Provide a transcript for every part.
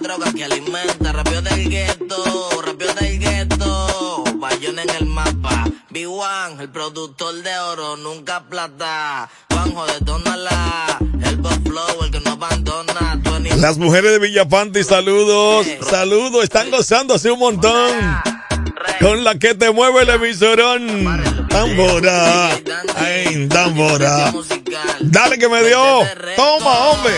droga que alimenta. Rápido del gueto, rápido del gueto. Bayón en el mapa. B1, el productor de oro, nunca plata. Juanjo, detónala. El boss flow, el que no abandona. Las mujeres de Villapanti, saludos. Saludos, están gozándose un montón. Con la que te mueve el emisorón. Tambora. Ay, tambora. Dale que me dio. Toma, hombre.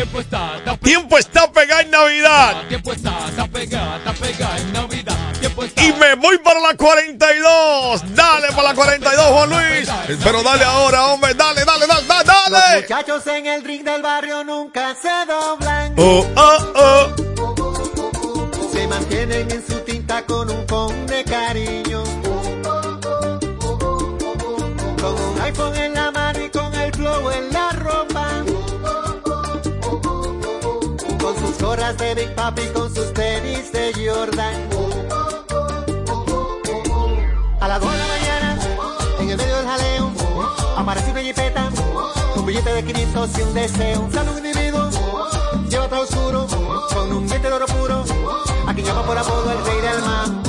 Tiempo está, está Tiempo está pegado en Navidad. Tiempo está, está pegada, está pegada en Navidad. Tiempo está. Y me voy para la 42. Dale para la 42, Juan Luis. Pero dale ahora, hombre. Dale, dale, dale, dale. Los dale. muchachos en el ring del barrio nunca se doblan. Oh, oh, oh. Se mantienen en su tinta con un con de cariño. Gorras de Big Papi, con sus tenis de Jordan. A las 2 de la mañana, en el medio del jaleo, aparece una jipeta, un billete de 500 y un deseo. Sale un individuo, lleva oscuro, con un diente de oro puro, a quien llama por apodo el rey del mambo.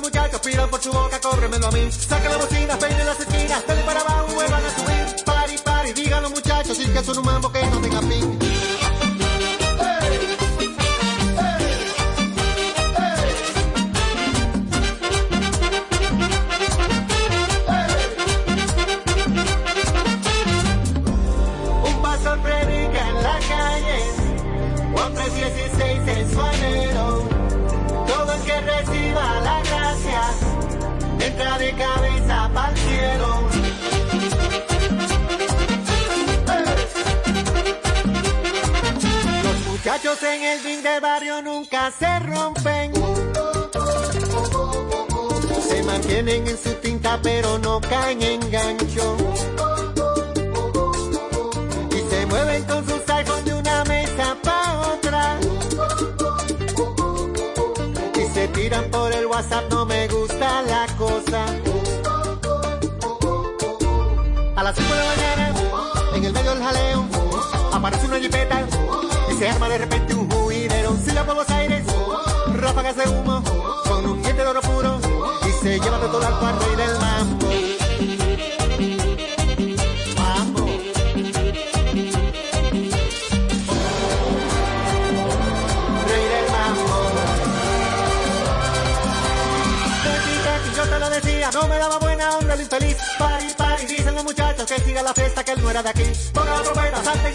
Los muchachos, por su boca, cóbremelo a mí. Saca la bocina, peine las esquinas, dale para abajo, vuelvan a subir. Pari, pari, digan los muchachos, si que son un mambo que no tenga fin. Cabeza para el cielo. Los muchachos en el ring de barrio nunca se rompen. Se mantienen en su tinta pero no caen en gancho y se mueven con sus iPhones de una mesa pa' otra. Y se tiran por el WhatsApp, no me gusta la aparece una jipeta y se arma de repente un juidero. Silla por los aires, ráfagas de humo, con un diente de oro puro y se lleva de todo al al rey del mambo. Rey del mambo. Tranqui, yo te lo decía, no me daba buena onda el infeliz. Pari, pari, dicen los muchachos que siga la fiesta, que él no era de aquí.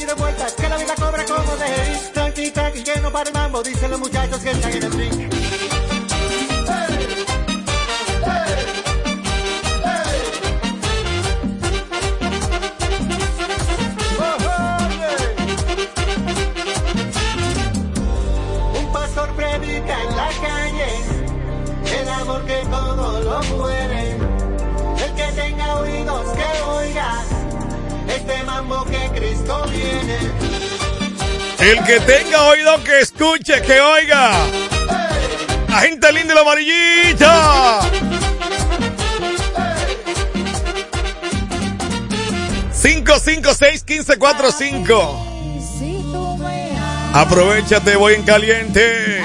Y de vueltas, que la vida cobra como de. Tranqui, tranqui, que no para el mambo, dicen los muchachos que están en el ring. Mambo que Cristo viene. El que tenga oído que escuche, que oiga. La gente linda y la amarillita. Cinco, cinco, seis, quince, cuatro, cinco. Aprovechate, voy en caliente.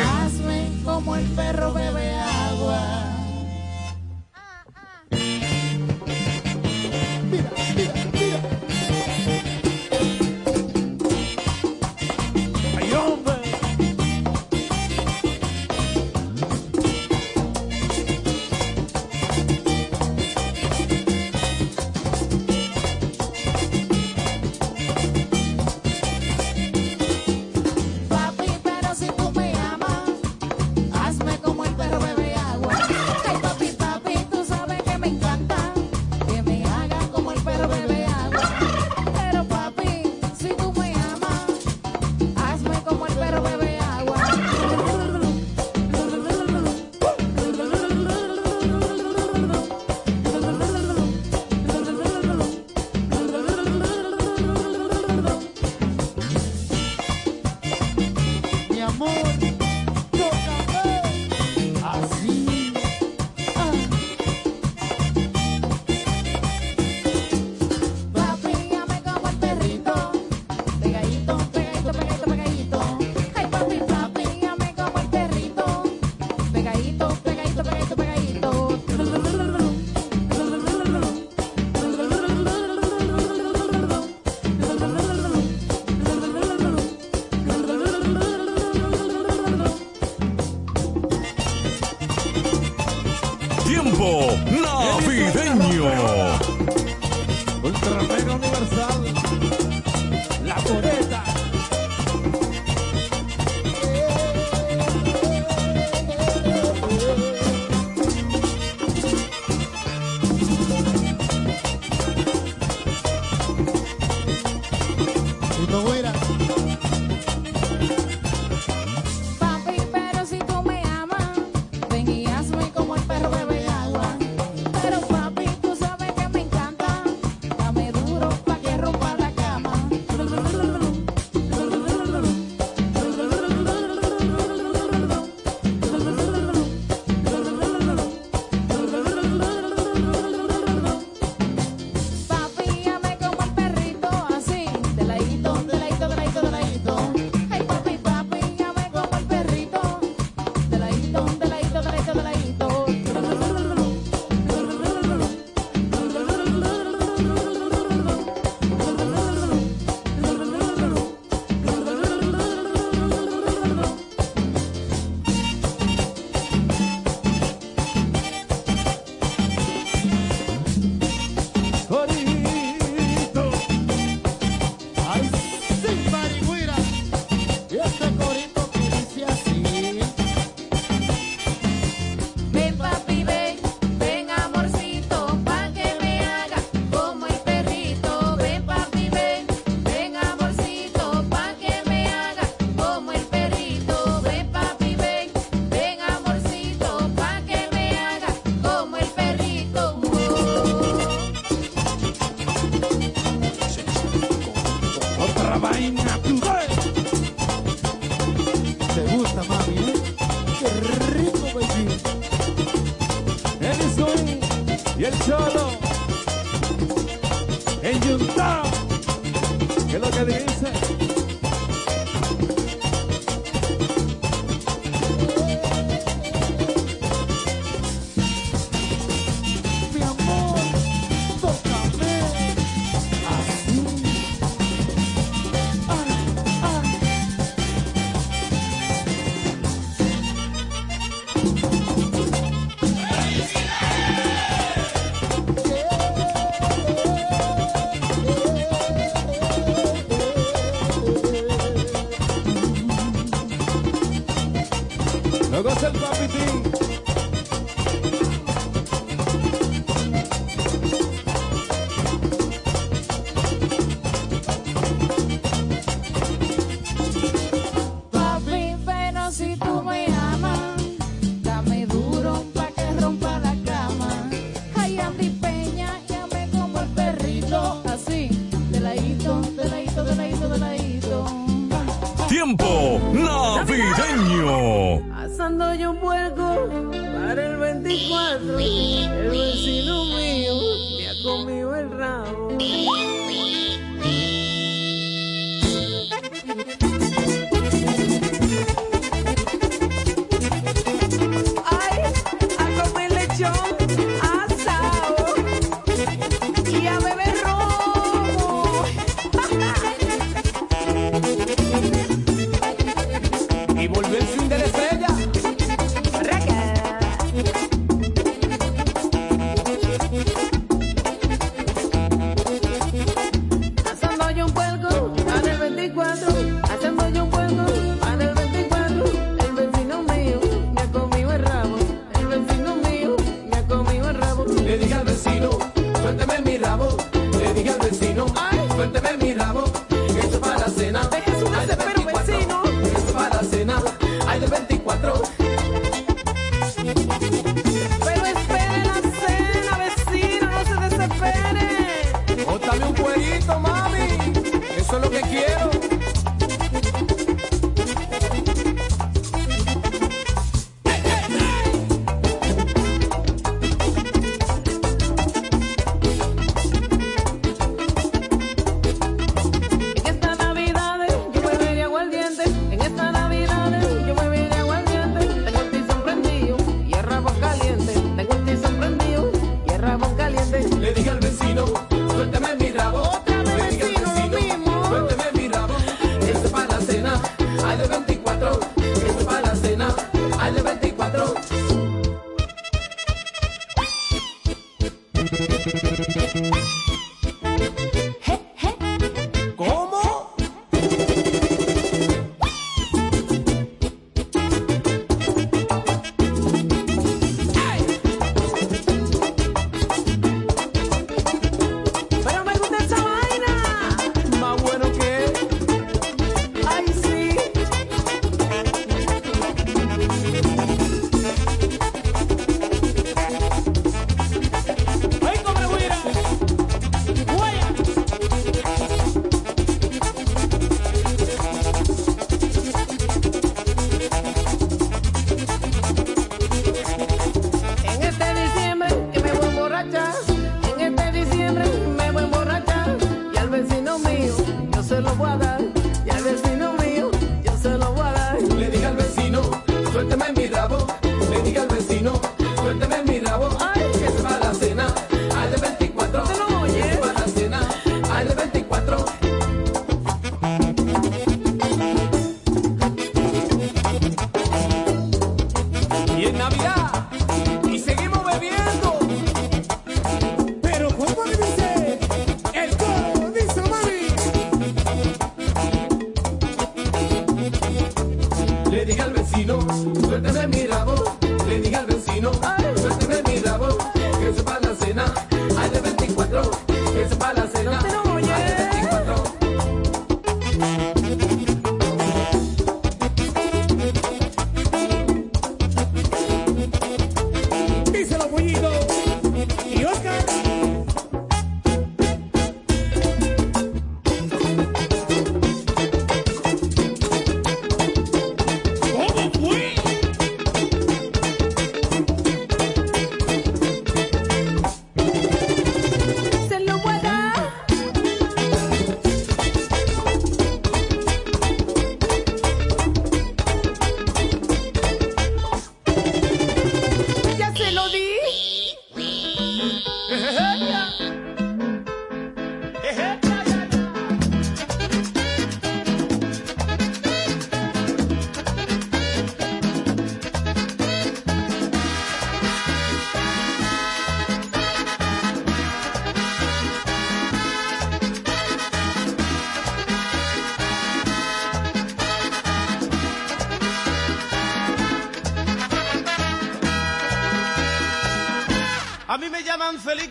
Félix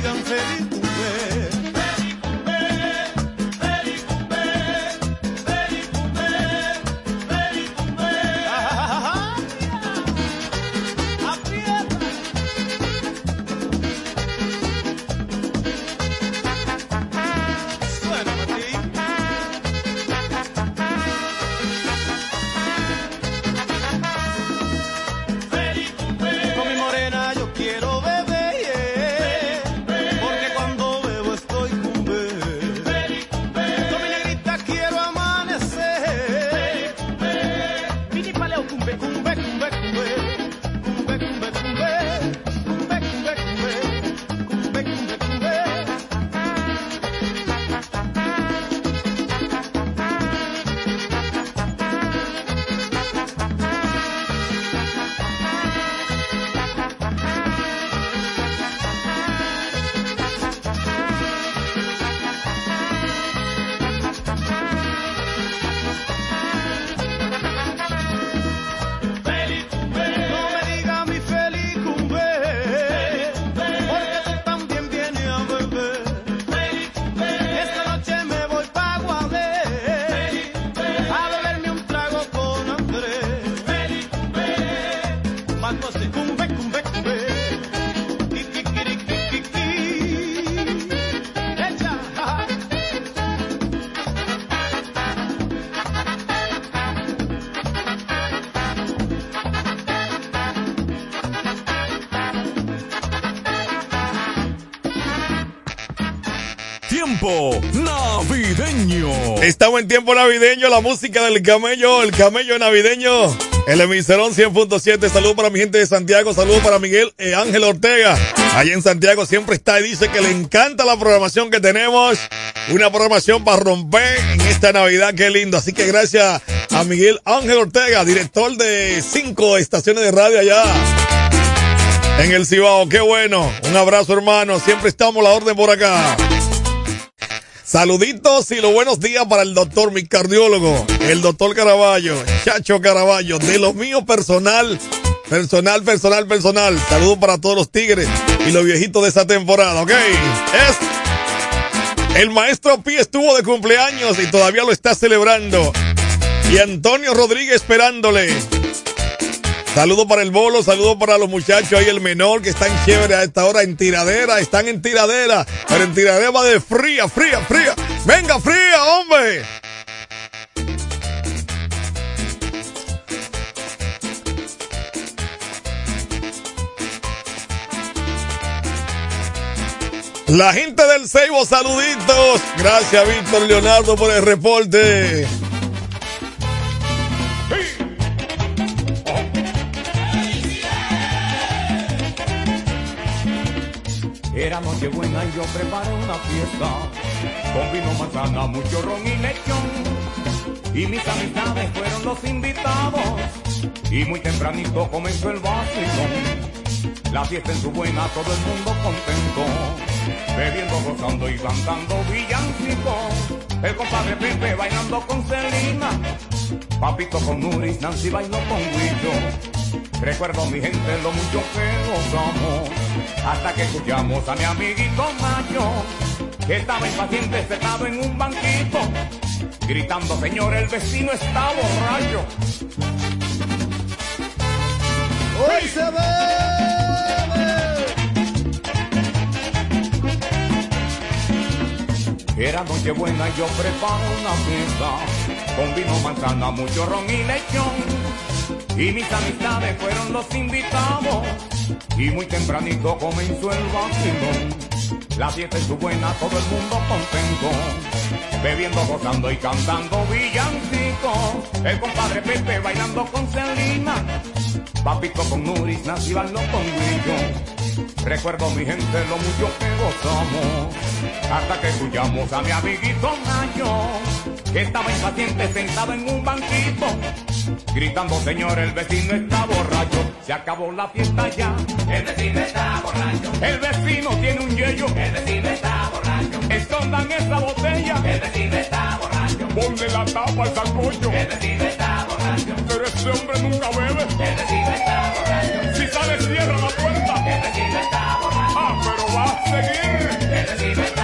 sigan felices. Estamos en tiempo navideño, la música del camello, el camello navideño. El emiserón 100.7. Saludos para mi gente de Santiago. Saludos para Miguel eh, Ángel Ortega. Allí en Santiago siempre está y dice que le encanta la programación que tenemos. Una programación para romper en esta Navidad. Qué lindo. Así que gracias a Miguel Ángel Ortega, director de cinco estaciones de radio allá. En el Cibao, qué bueno. Un abrazo, hermano. Siempre estamos la orden por acá. Saluditos y los buenos días para el doctor, mi cardiólogo, el doctor Caraballo, Chacho Caraballo, de los míos personal, personal, personal, personal. Saludos para todos los tigres y los viejitos de esa temporada, ¿ok? Es. El maestro Pi estuvo de cumpleaños y todavía lo está celebrando. Y Antonio Rodríguez esperándole. Saludos para el bolo, saludos para los muchachos ahí, el menor que están chévere a esta hora en tiradera, están en tiradera, pero en tiradera va de fría, fría, fría. Venga, fría, hombre. La gente del Seibo, saluditos. Gracias, Víctor Leonardo, por el reporte. Noche buena y yo preparé una fiesta con vino, manzana, mucho ron y lechón. Y mis amistades fueron los invitados y muy tempranito comenzó el vacilón. La fiesta en su buena, todo el mundo contento, bebiendo, gozando y cantando villancicos. El compadre Pepe bailando con Celina, Papito con Nuris, Nancy bailó con Guillo. Recuerdo mi gente lo mucho que gozamos, hasta que escuchamos a mi amiguito Mayo, que estaba impaciente sentado en un banquito, gritando, señor, el vecino está borracho. Hoy se Era noche buena y yo preparo una fiesta, con vino, manzana, mucho ron y lechón. Y mis amistades fueron los invitados, y muy tempranito comenzó el vacilón. La fiesta es su buena, todo el mundo contento, bebiendo, gozando y cantando villancicos. El compadre Pepe bailando con Celina, Papito con Nuris, Nancy bailó con Guillo. Recuerdo mi gente lo mucho que gozamos, hasta que escuchamos a mi amiguito Nayo, que estaba impaciente sentado en un banquito, gritando, señor, el vecino está borracho, se acabó la fiesta ya, el vecino está borracho, el vecino tiene un yello, el vecino está borracho, escondan esa botella, el vecino está borracho, ponle la tapa al sancocho, el vecino está borracho, pero ese hombre nunca bebe, el vecino está borracho, si sale cierra la puerta, el vecino está borracho, ah, pero va a seguir, el vecino está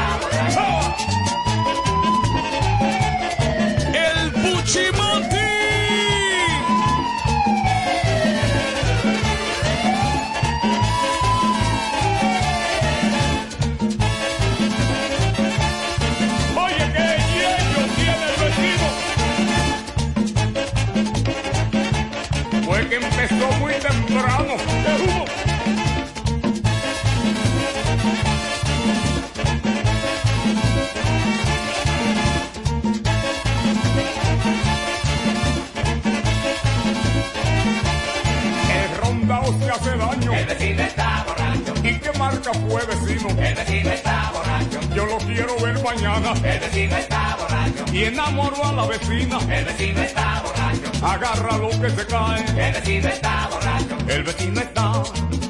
¿Y qué marca fue vecino? El vecino está borracho. Yo lo quiero ver mañana. El vecino está borracho. Y enamoró a la vecina. El vecino está borracho. Agarra lo que se cae. El vecino está borracho. El vecino está.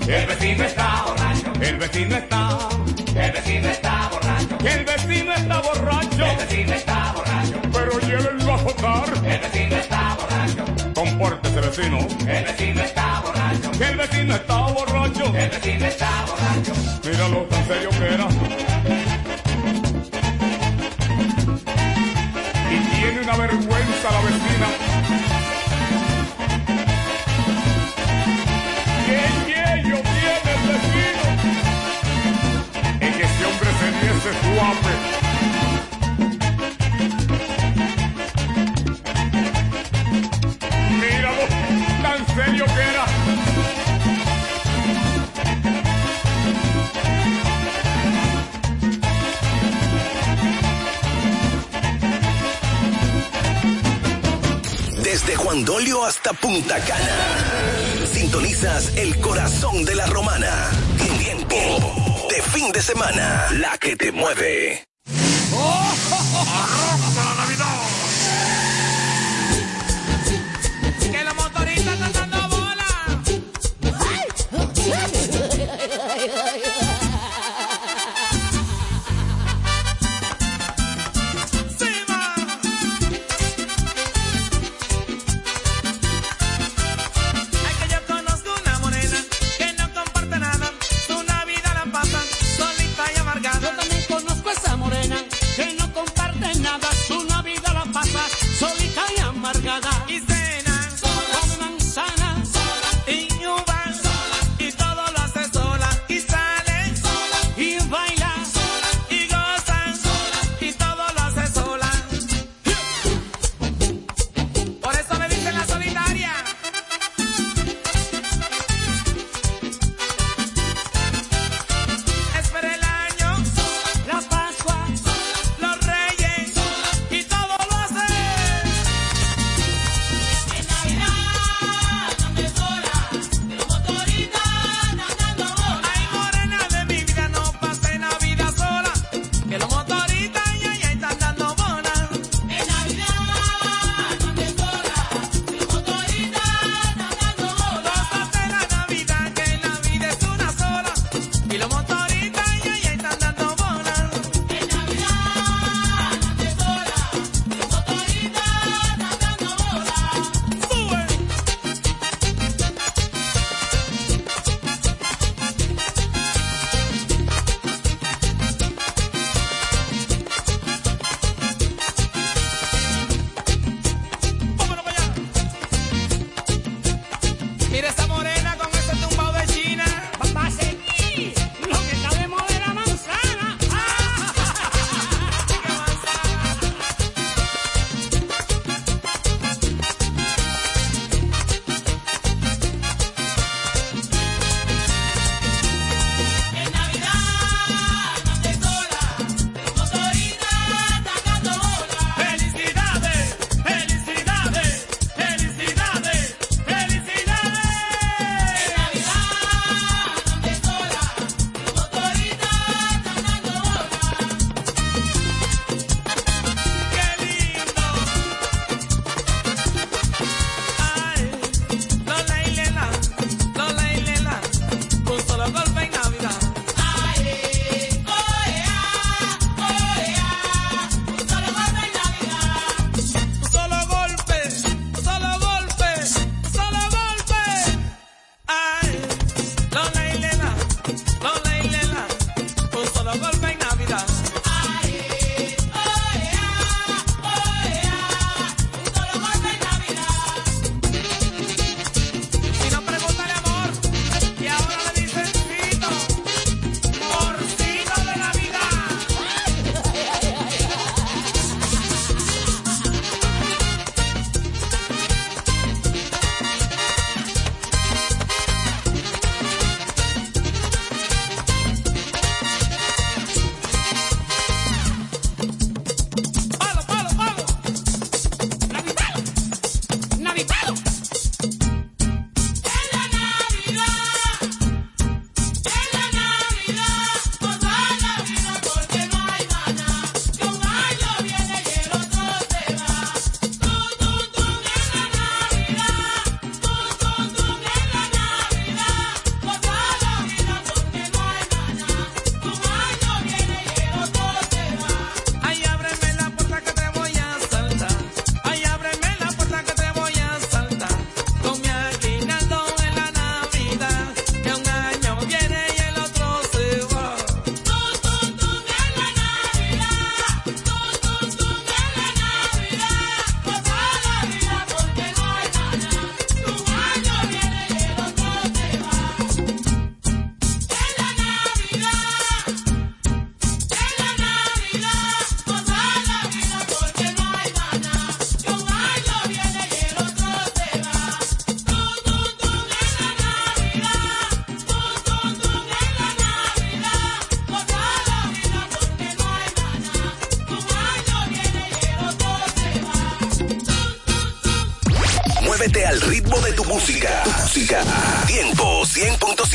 El vecino está borracho. El vecino está. El vecino está borracho. El vecino está borracho. El vecino está borracho. Pero llévenlo a votar. El vecino está borracho. Compórtese vecino. El vecino está borracho. El vecino está borracho. El vecino está borracho. Míralo tan serio que era. Y tiene una vergüenza la vecina. ¡Qué yello tiene el vecino! En que ese hombre se diese suave. Desde Juan Dolio hasta Punta Cana. Sintonizas el corazón de la romana. Tiempo de fin de semana. La que te mueve.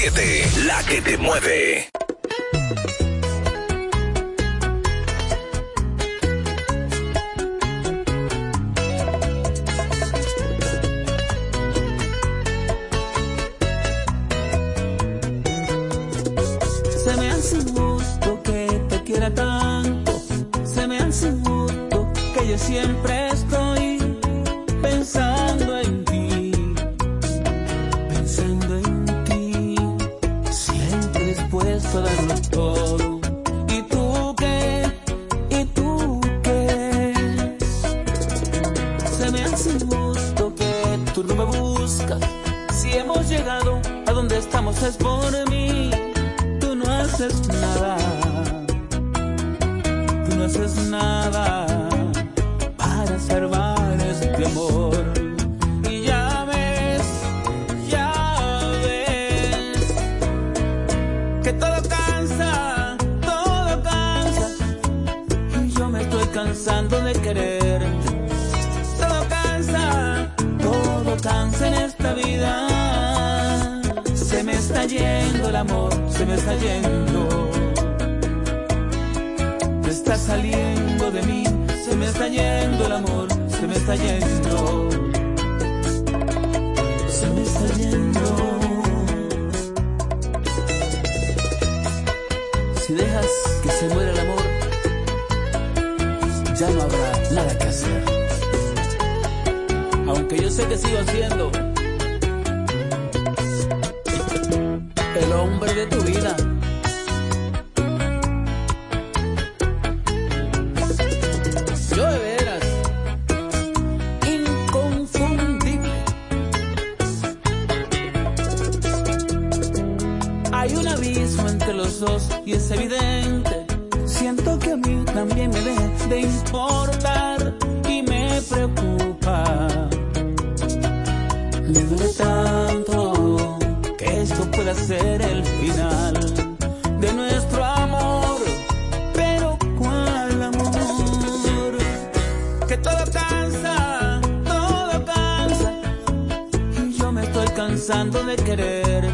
100.7. La que te mueve. Cansando de quererte.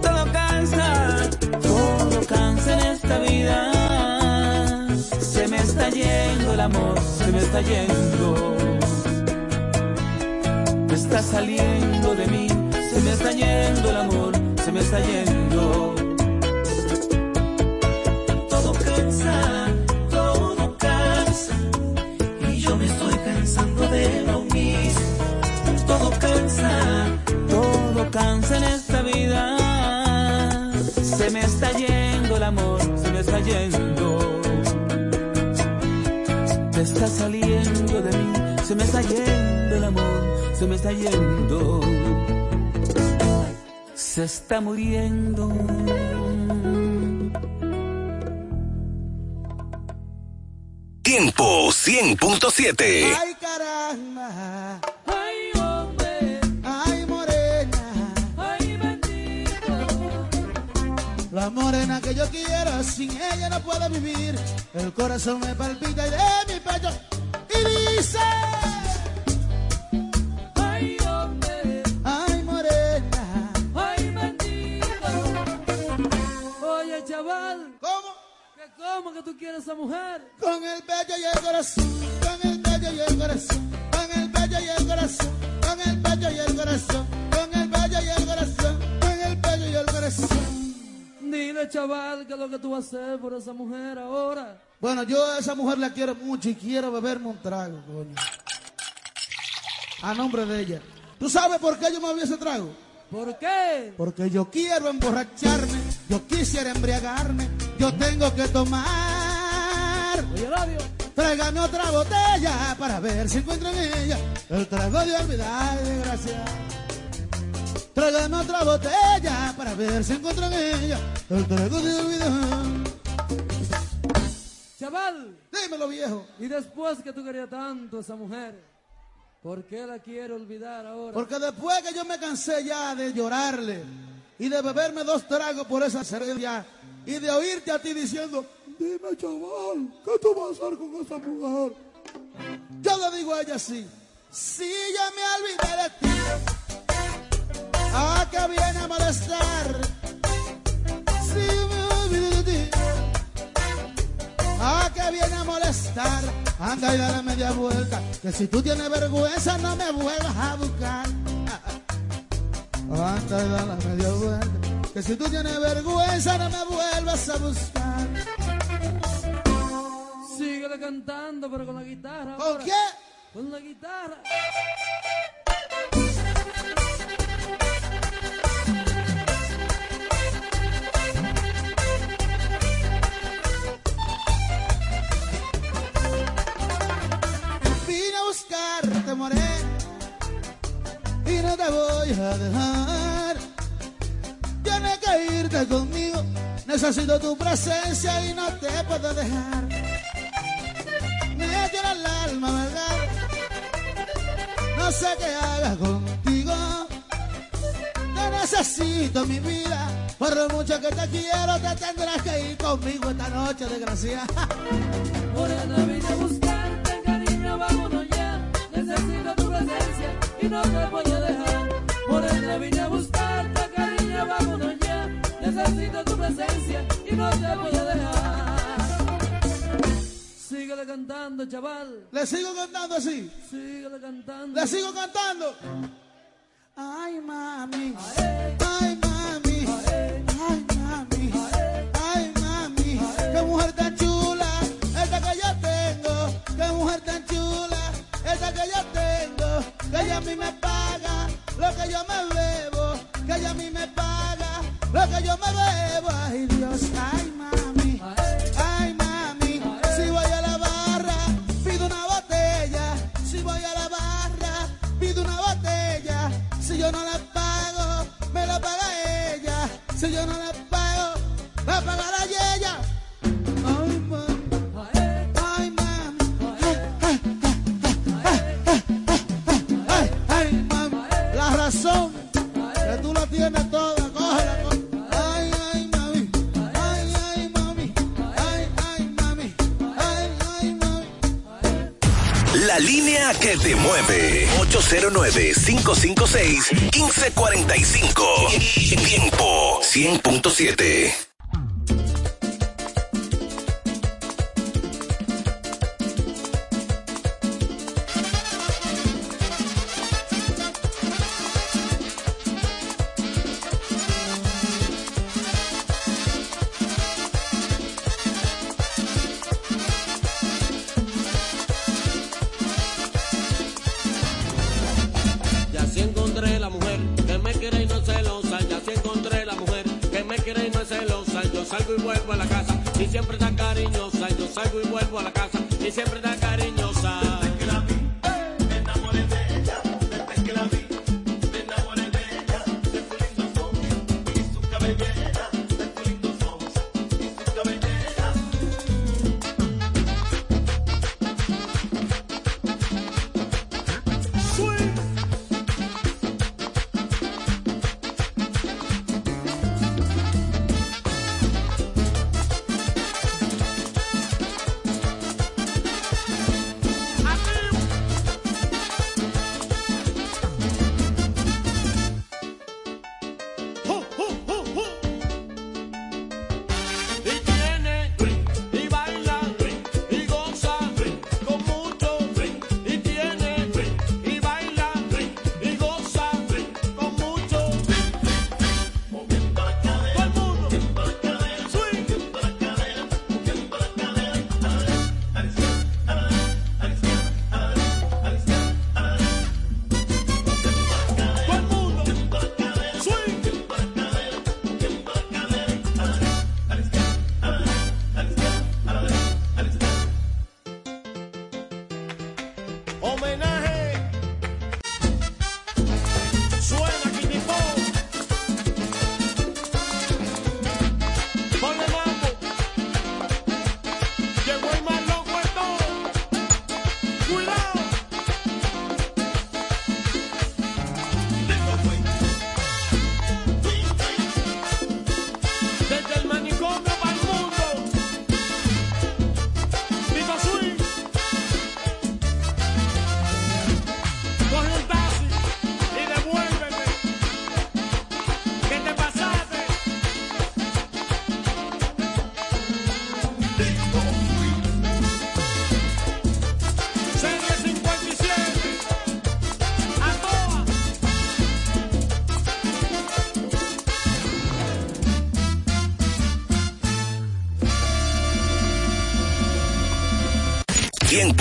Todo cansa, todo cansa en esta vida. Se me está yendo el amor, se me está yendo está saliendo de mí, se me está yendo el amor, se me está yendo. Amor, se me está yendo. Me está saliendo de mí, se me está yendo el amor, se me está yendo. Se está muriendo. Tiempo 100.7. corazón me palpita y de mi pecho. Y dice. Ay, hombre. Ay, morena. Ay. Oye, chaval. ¿Cómo? ¿Cómo que tú quieres a esa mujer? Con el pecho y el corazón, con el pecho y el corazón, con el pecho y el corazón, con el pecho y el corazón, con el pecho y el corazón, con el pecho y el corazón. Dile, chaval, ¿qué es lo que tú vas a hacer por esa mujer ahora? Bueno, yo a esa mujer la quiero mucho y quiero beberme un trago, coño. A nombre de ella. ¿Tú sabes por qué yo me bebí ese trago? ¿Por qué? Porque yo quiero emborracharme, yo quisiera embriagarme, yo tengo que tomar. Oye, radio. Tráigame otra botella para ver si encuentro en ella el trago de olvidar y de gracia. Tráigame otra botella para ver si encuentro en ella el trago de olvidar. Chaval, dímelo viejo. Y después que tú querías tanto a esa mujer, ¿por qué la quiero olvidar ahora? Porque después que yo me cansé ya de llorarle y de beberme dos tragos por esa cerveza y de oírte a ti diciendo, dime chaval, ¿qué tú vas a hacer con esa mujer? Yo le digo a ella así, Si ya me olvidé de ti, ¿a qué viene a molestar? Si me olvidé de ti, ¿a qué viene a molestar? Anda y dale media vuelta, que si tú tienes vergüenza no me vuelvas a buscar. Anda y dale media vuelta, que si tú tienes vergüenza no me vuelvas a buscar. Síguele cantando, pero con la guitarra. ¿Con ahora. qué? Con la guitarra. No te voy a dejar. Tienes que irte conmigo, necesito tu presencia y no te puedo dejar. Me tiene el alma, ¿verdad? No sé qué haga contigo. Te necesito, mi vida, por lo mucho que te quiero, te tendrás que ir conmigo esta noche, desgraciada. y no te puedo dejar. Morena, vine a buscarte, cariño, vámonos ya. Necesito tu presencia y no te puedo dejar. Síguele cantando, chaval. ¿Le sigo cantando así? Síguele cantando. ¿Le sigo cantando? Ay, mami. Ay, mami. Ay, mami. Ay, mami. Qué mujer tan chula, esta que yo tengo. Qué mujer tan chula, que yo tengo. Que ella a mí me paga lo que yo me bebo. Que ella a mí me paga lo que yo me bebo. Ay, Dios, ay, mami. Ay, mami. Si voy a la barra, pido una botella. Si voy a la barra, pido una botella. Si yo no la pago, me la paga ella. Si yo no la pago, La línea que te mueve. 809-556-1545. Tiempo 100.7. siempre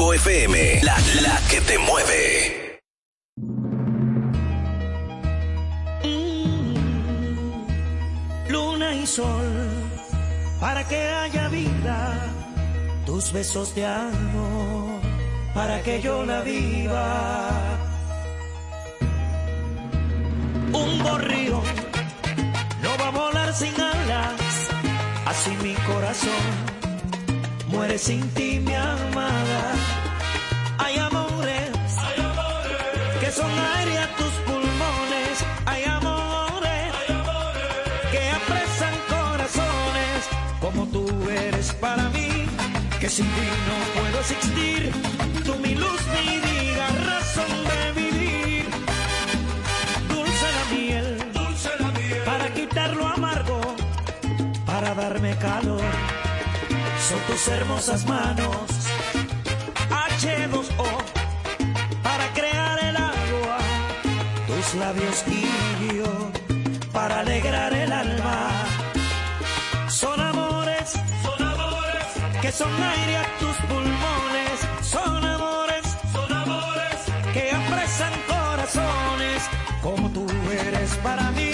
Grupo FM, la, la que te mueve. Mm, sol para que haya vida, tus besos de amor para que yo la viva. que sin ti no puedo existir. Tú mi luz, mi vida, razón de vivir. Dulce la miel, dulce la miel, para quitar lo amargo, para darme calor. Son tus hermosas manos, H2O, para crear el agua. Tus labios y yo, para alegrar son aire a tus pulmones, son amores, son amores que apresan corazones, como tú eres para mí.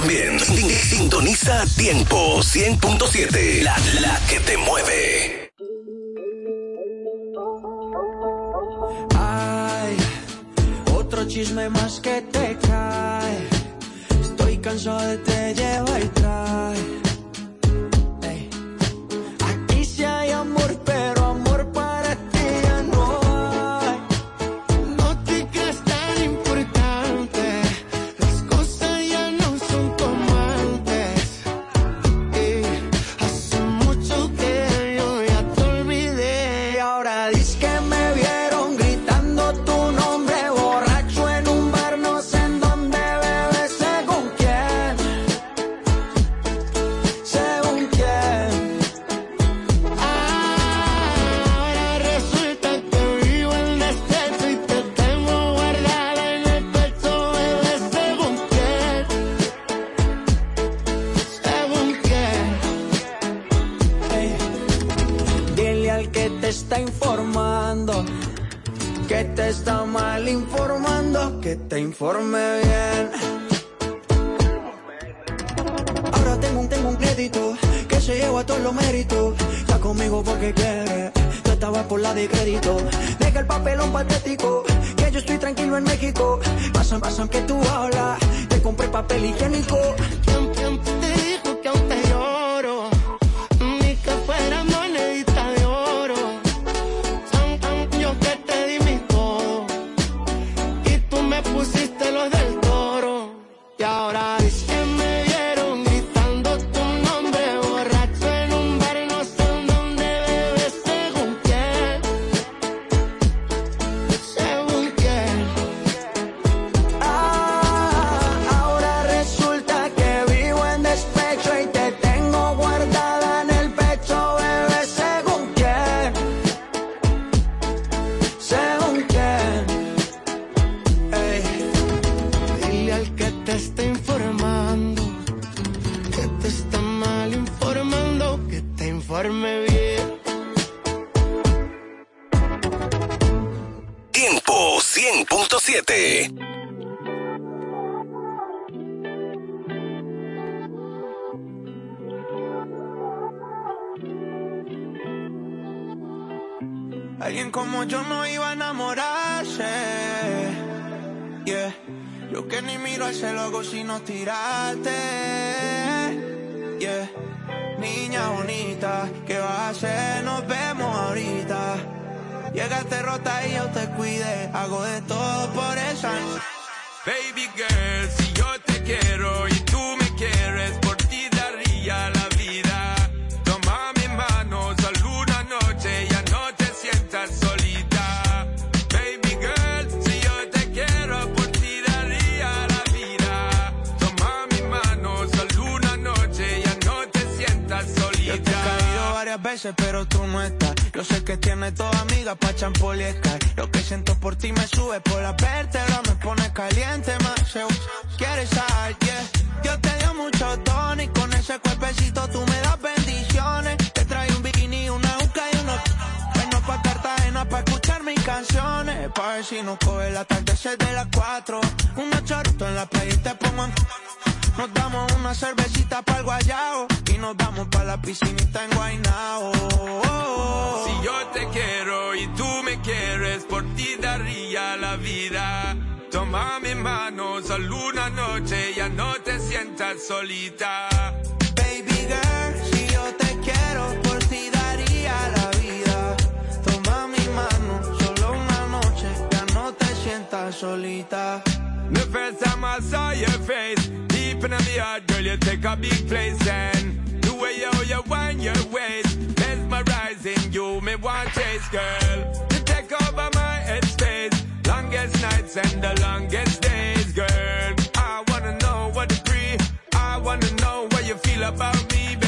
también. Sintoniza tiempo 100.7. La, la que te mueve. Al cielo hago sino tirarte. Yeah. Niña bonita, ¿qué vas a hacer? Nos vemos ahorita. Llegaste rota y yo te cuide. Hago de todo por esa. Baby girl, si yo te quiero y pero tú no estás. Yo sé que tienes toda amiga pa' champol y Sky. Lo que siento por ti me sube por la vértebra, me pone caliente más. Quieres sal, yeah. Yo te dio mucho tono y con ese cuerpecito tú me das bendiciones. Te trae un bikini, una uca y unos... Bueno pa' Cartagena pa' escuchar mis canciones. Pa' ver si nos coge el atardecer de las cuatro. Unos choritos en la playa y te pongo en... Nos damos una cervecita para el guayao y nos vamos para la piscinita en Guaynao. Si yo te quiero y tú me quieres, por ti daría la vida. Toma mi mano, solo una noche, ya no te sientas solita. Baby girl, solita. The first time I saw your face, deep in my heart, girl, you take a big place and the way you, you wind your waist, mesmerizing you, me want chase, girl. You take over my headspace, longest nights and the longest days, girl. I wanna know what the pre, I wanna know what you feel about me, baby.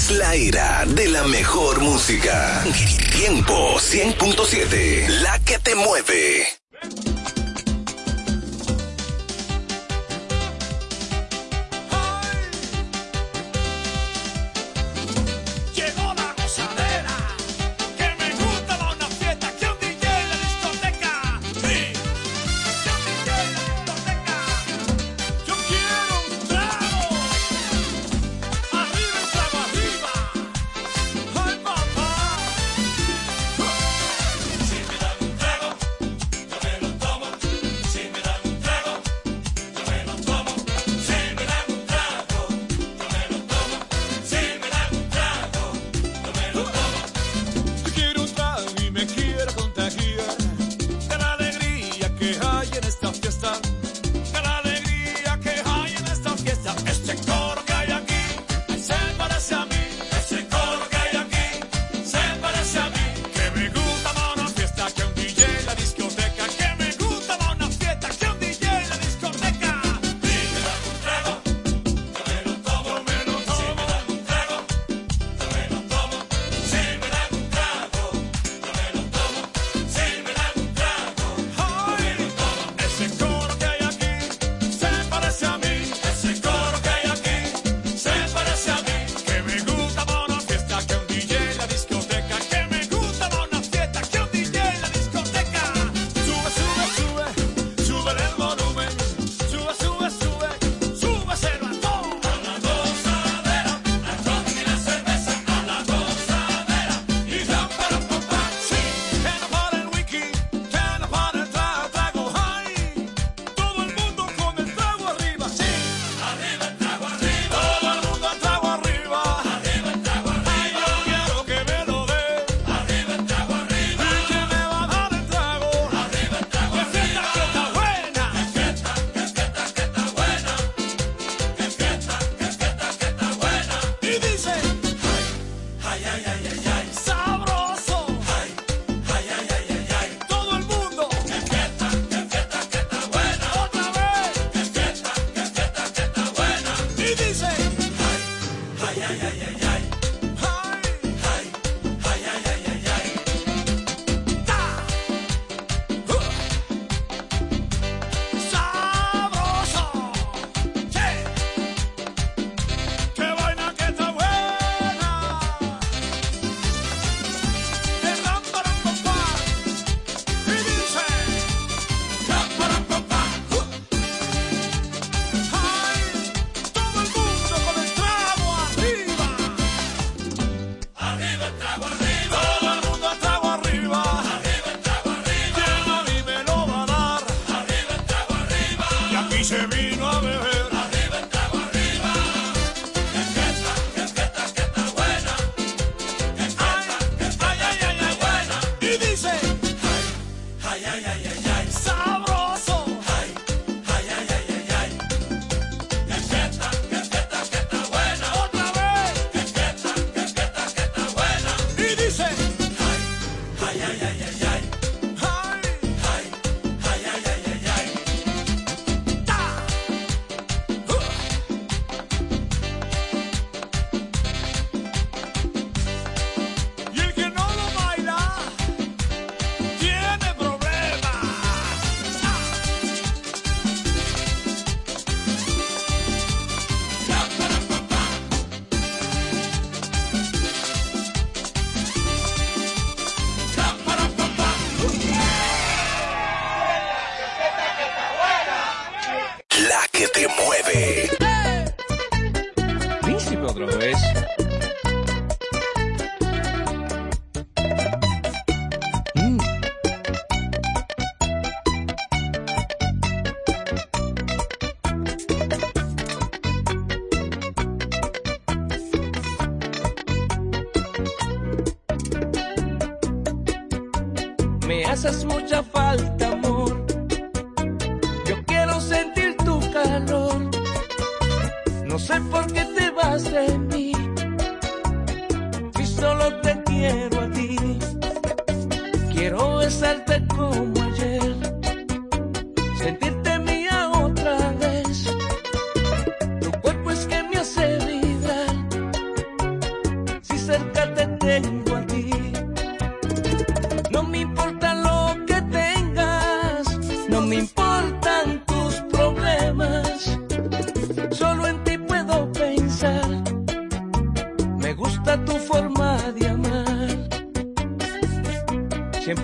Es la era de la mejor música. Tiempo 100.7. La que te mueve.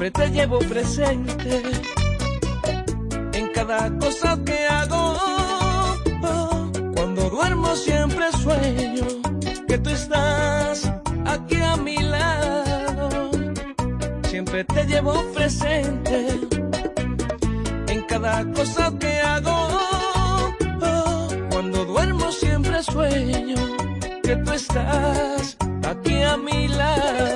siempre te llevo presente en cada cosa que hago. Cuando duermo siempre sueño que tú estás aquí a mi lado. Siempre te llevo presente en cada cosa que hago. Cuando duermo siempre sueño que tú estás aquí a mi lado.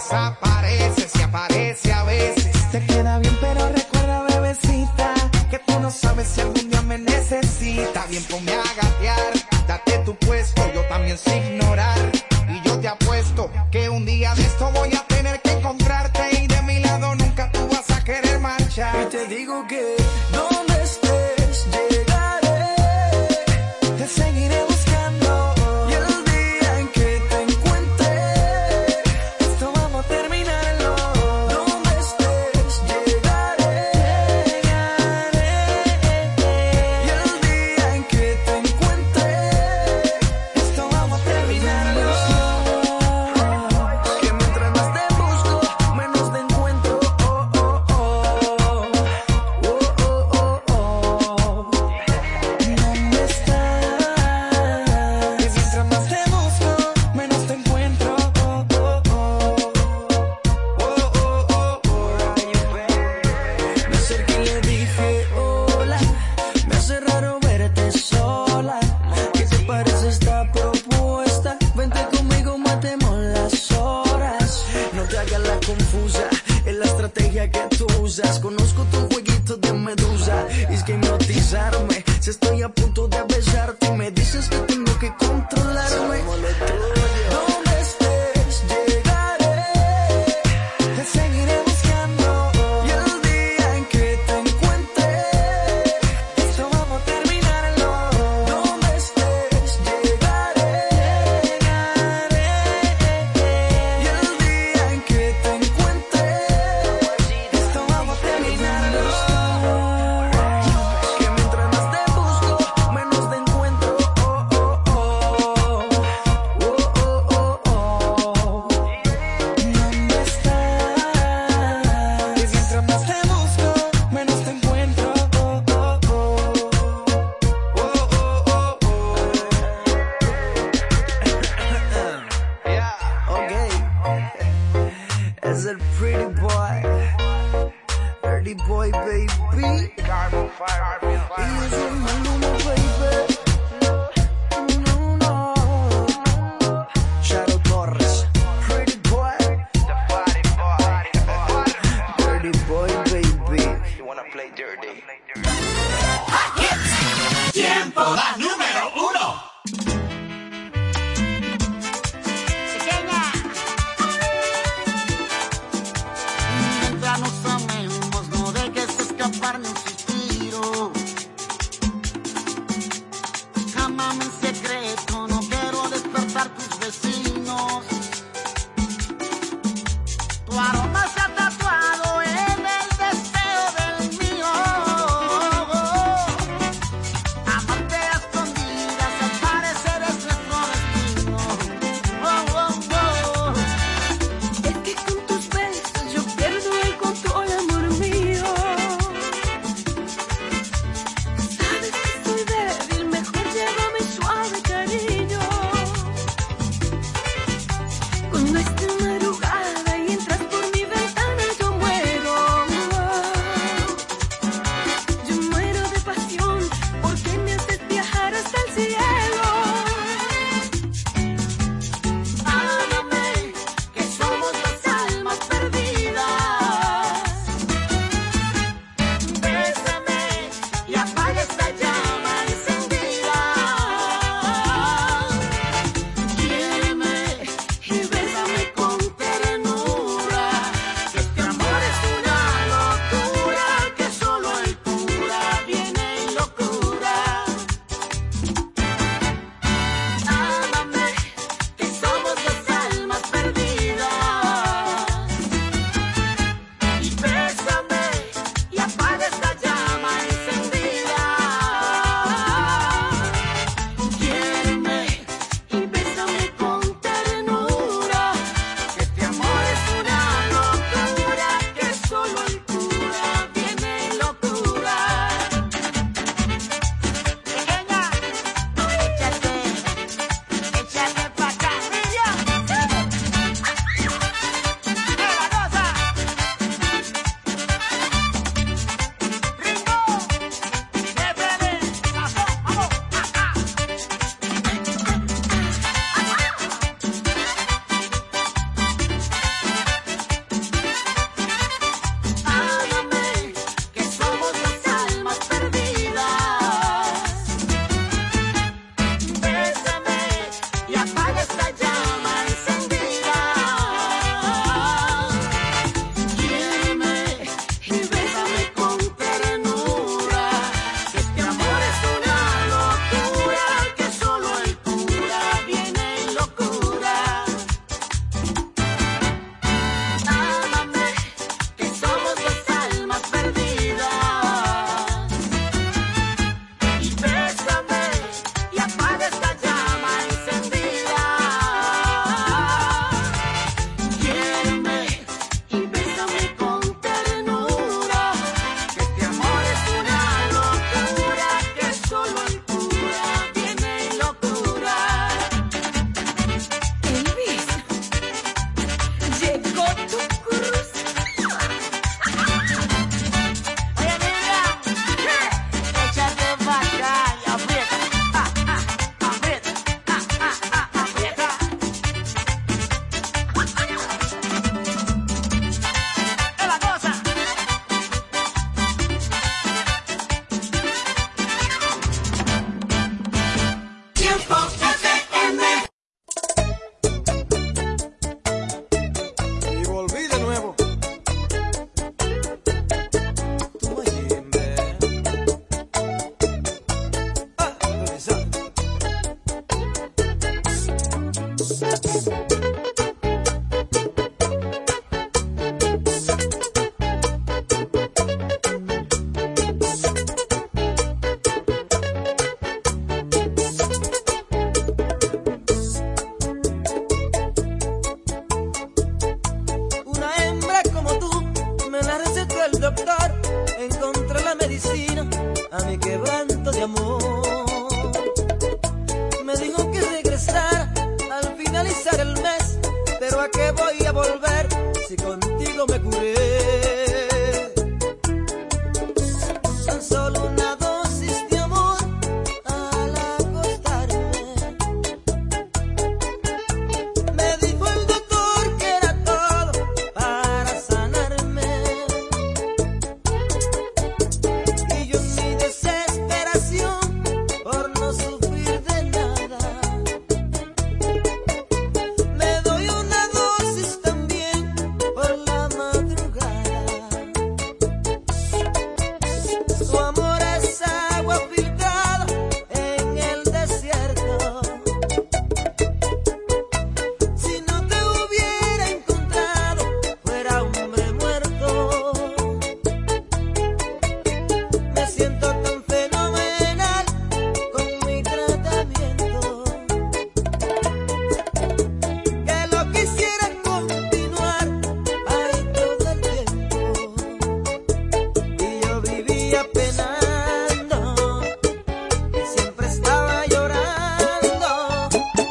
desaparece. Thank you.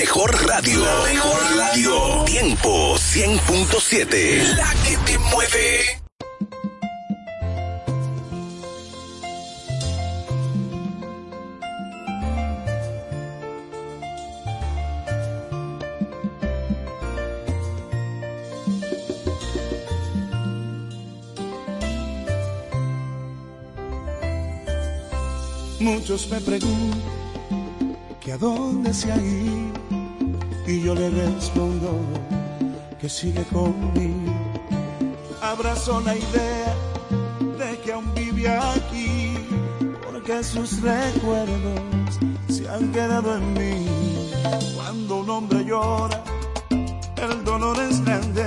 mejor radio. La mejor radio. Tiempo 100.7. La que te mueve. Muchos me preguntan que a dónde se ha ido que sigue conmigo. abrazo la idea de que aún vive aquí, porque sus recuerdos se han quedado en mí. Cuando un hombre llora, el dolor es grande,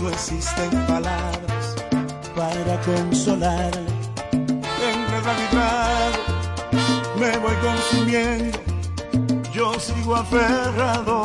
no existen palabras para consolarle. Entre la me voy consumiendo, yo sigo aferrado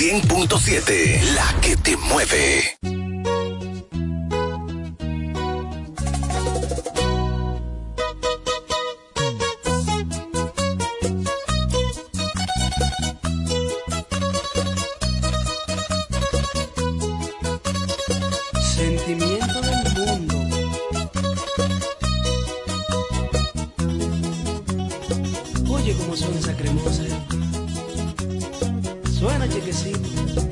100.7, la que te mueve. Sentimiento del mundo. Oye cómo suena esa cremosa. Suena chequecito.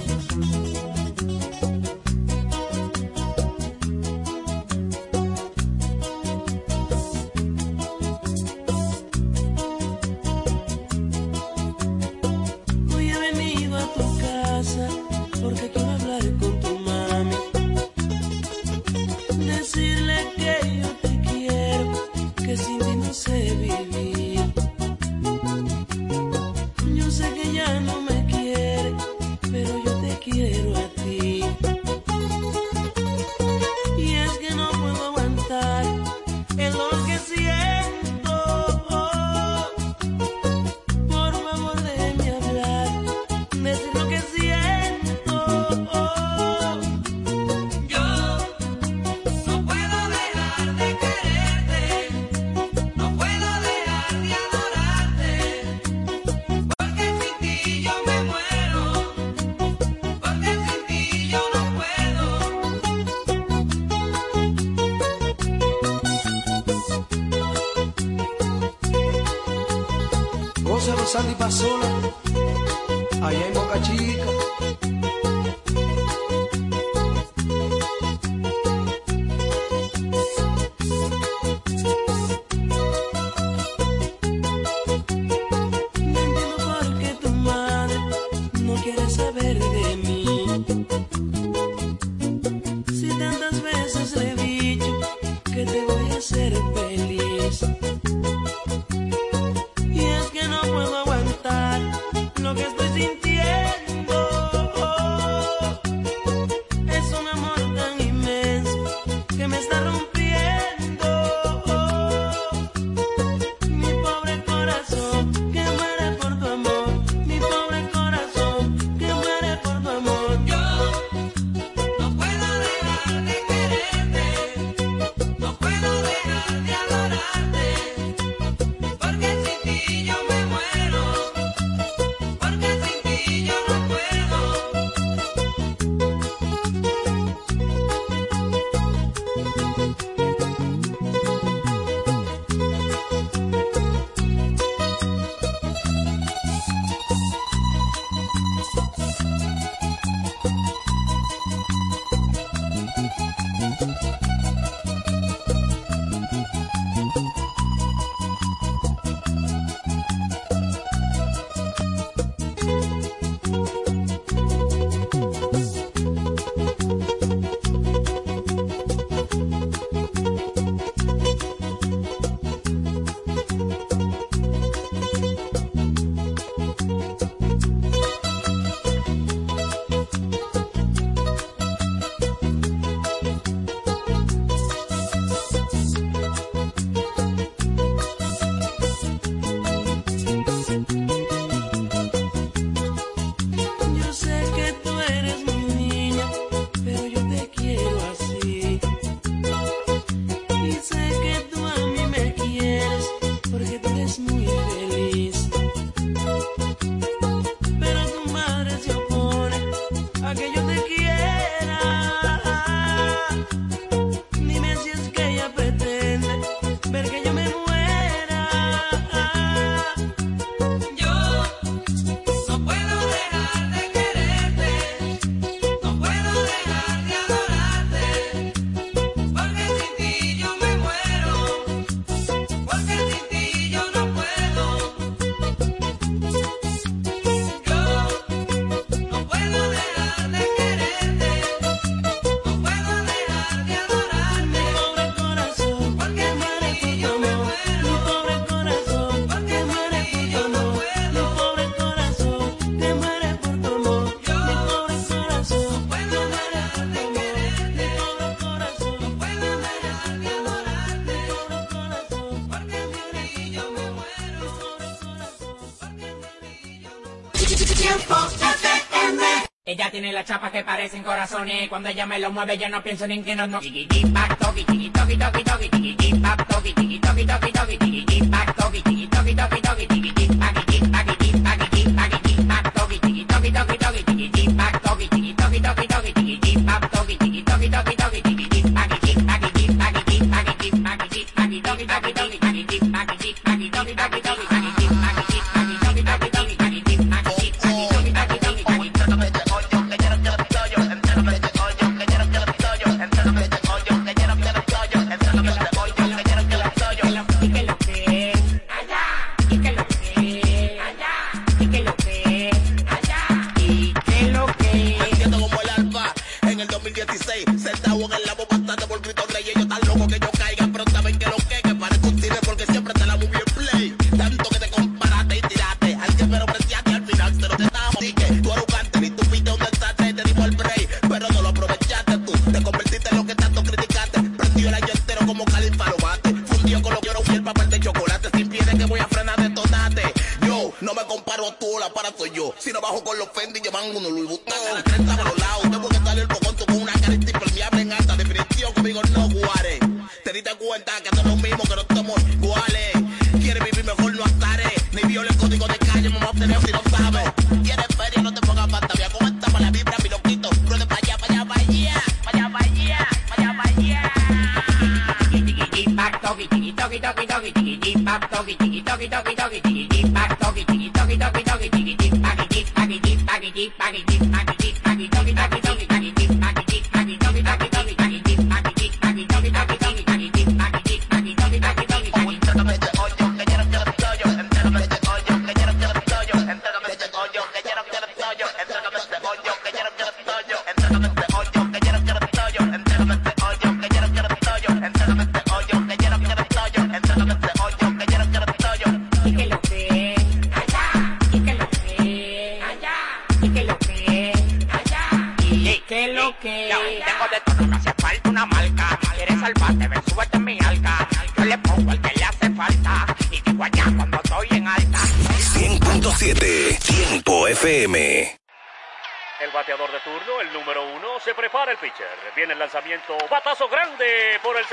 Tiene las chapas que parecen corazones. Cuando ella me lo mueve, yo no pienso ni en que no, no. Como Califa bate. Fundió con lo que oro y el papel de chocolate. Sin pierde que voy a frenar de tonate. Yo no me comparo a tú, la para soy yo. Si no bajo con los Fendi, llevan uno Louis Vuitton. La cresta por los lados, tengo que salir el con una carita impermeable en alta definición. Conmigo no guare. Te diste cuenta que somos los mismos, que no toki, toki, toki,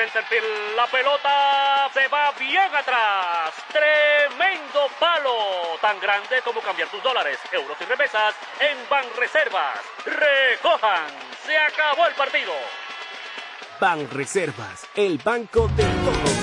center. La pelota se va bien atrás. Tremendo palo, tan grande como cambiar tus dólares, euros y remesas en Banreservas. Recojan, se acabó el partido. Ban Reservas, el banco de todos los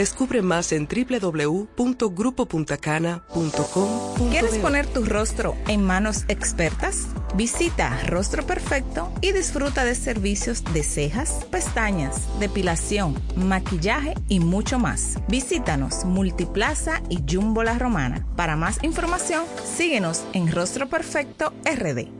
Descubre más en www.grupopuntacana.com. ¿Quieres poner tu rostro en manos expertas? Visita Rostro Perfecto y disfruta de servicios de cejas, pestañas, depilación, maquillaje y mucho más. Visítanos Multiplaza y Jumbo La Romana. Para más información, síguenos en Rostro Perfecto RD.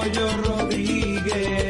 Pollo Rodríguez,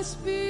must be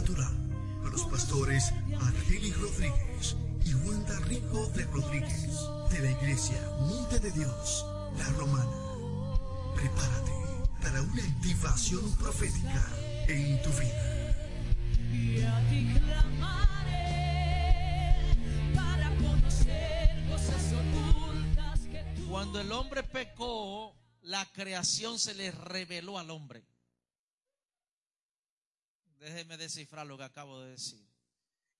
A los pastores Argeli Rodríguez y Wanda Rico de Rodríguez de la iglesia Monte de Dios, la Romana. Prepárate para una activación profética en tu vida. Y a ti clamaré para conocer cosas ocultas que tú Cuando el hombre pecó, la creación se le reveló al hombre. Déjeme descifrar lo que acabo de decir.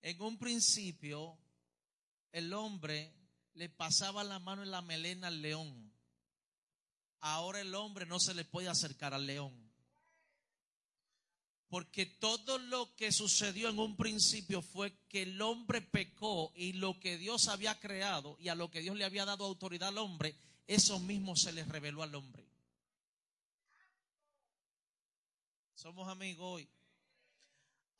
En un principio, el hombre le pasaba la mano en la melena al león. Ahora el hombre no se le puede acercar al león. Porque todo lo que sucedió en un principio fue que el hombre pecó y lo que Dios había creado y a lo que Dios le había dado autoridad al hombre, eso mismo se le reveló al hombre. Somos amigos hoy.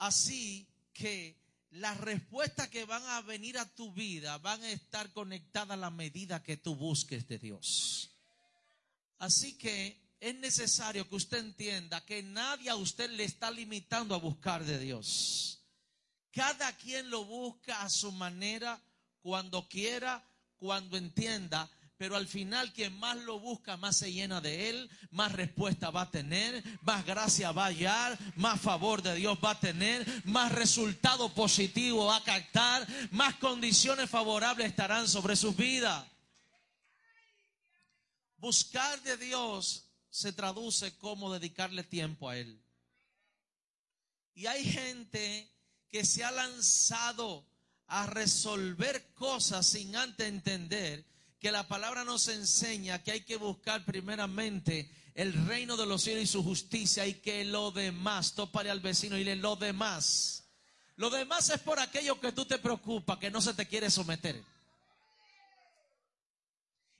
Así que las respuestas que van a venir a tu vida van a estar conectadas a la medida que tú busques de Dios. Así que es necesario que usted entienda que nadie a usted le está limitando a buscar de Dios. Cada quien lo busca a su manera, cuando quiera, cuando entienda, pero al final quien más lo busca, más se llena de él, más respuesta va a tener, más gracia va a hallar, más favor de Dios va a tener, más resultado positivo va a captar, más condiciones favorables estarán sobre sus vidas. Buscar de Dios se traduce como dedicarle tiempo a Él. Y hay gente que se ha lanzado a resolver cosas sin antes entender que la palabra nos enseña que hay que buscar primeramente el reino de los cielos y su justicia y que lo demás, tópale al vecino y dile lo demás. Lo demás es por aquello que tú te preocupas, que no se te quiere someter.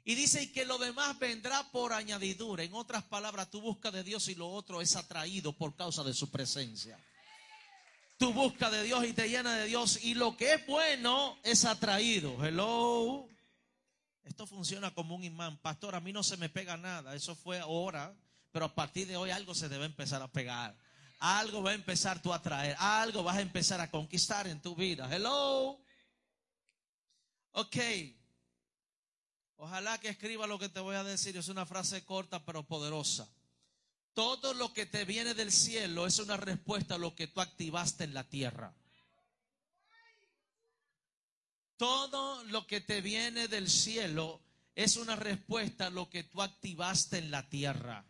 Y dice, y que lo demás vendrá por añadidura. En otras palabras, tú buscas de Dios y lo otro es atraído por causa de su presencia. Tú buscas de Dios y te llena de Dios y lo que es bueno es atraído. Hello. Esto funciona como un imán. Pastor, a mí no se me pega nada. Eso fue ahora. Pero a partir de hoy algo se debe empezar a pegar. Algo va a empezar tú a atraer. Algo vas a empezar a conquistar en tu vida. Hello. Ok. Ojalá que escriba lo que te voy a decir. Es una frase corta pero poderosa. Todo lo que te viene del cielo es una respuesta a lo que tú activaste en la tierra. Todo lo que te viene del cielo es una respuesta a lo que tú activaste en la tierra.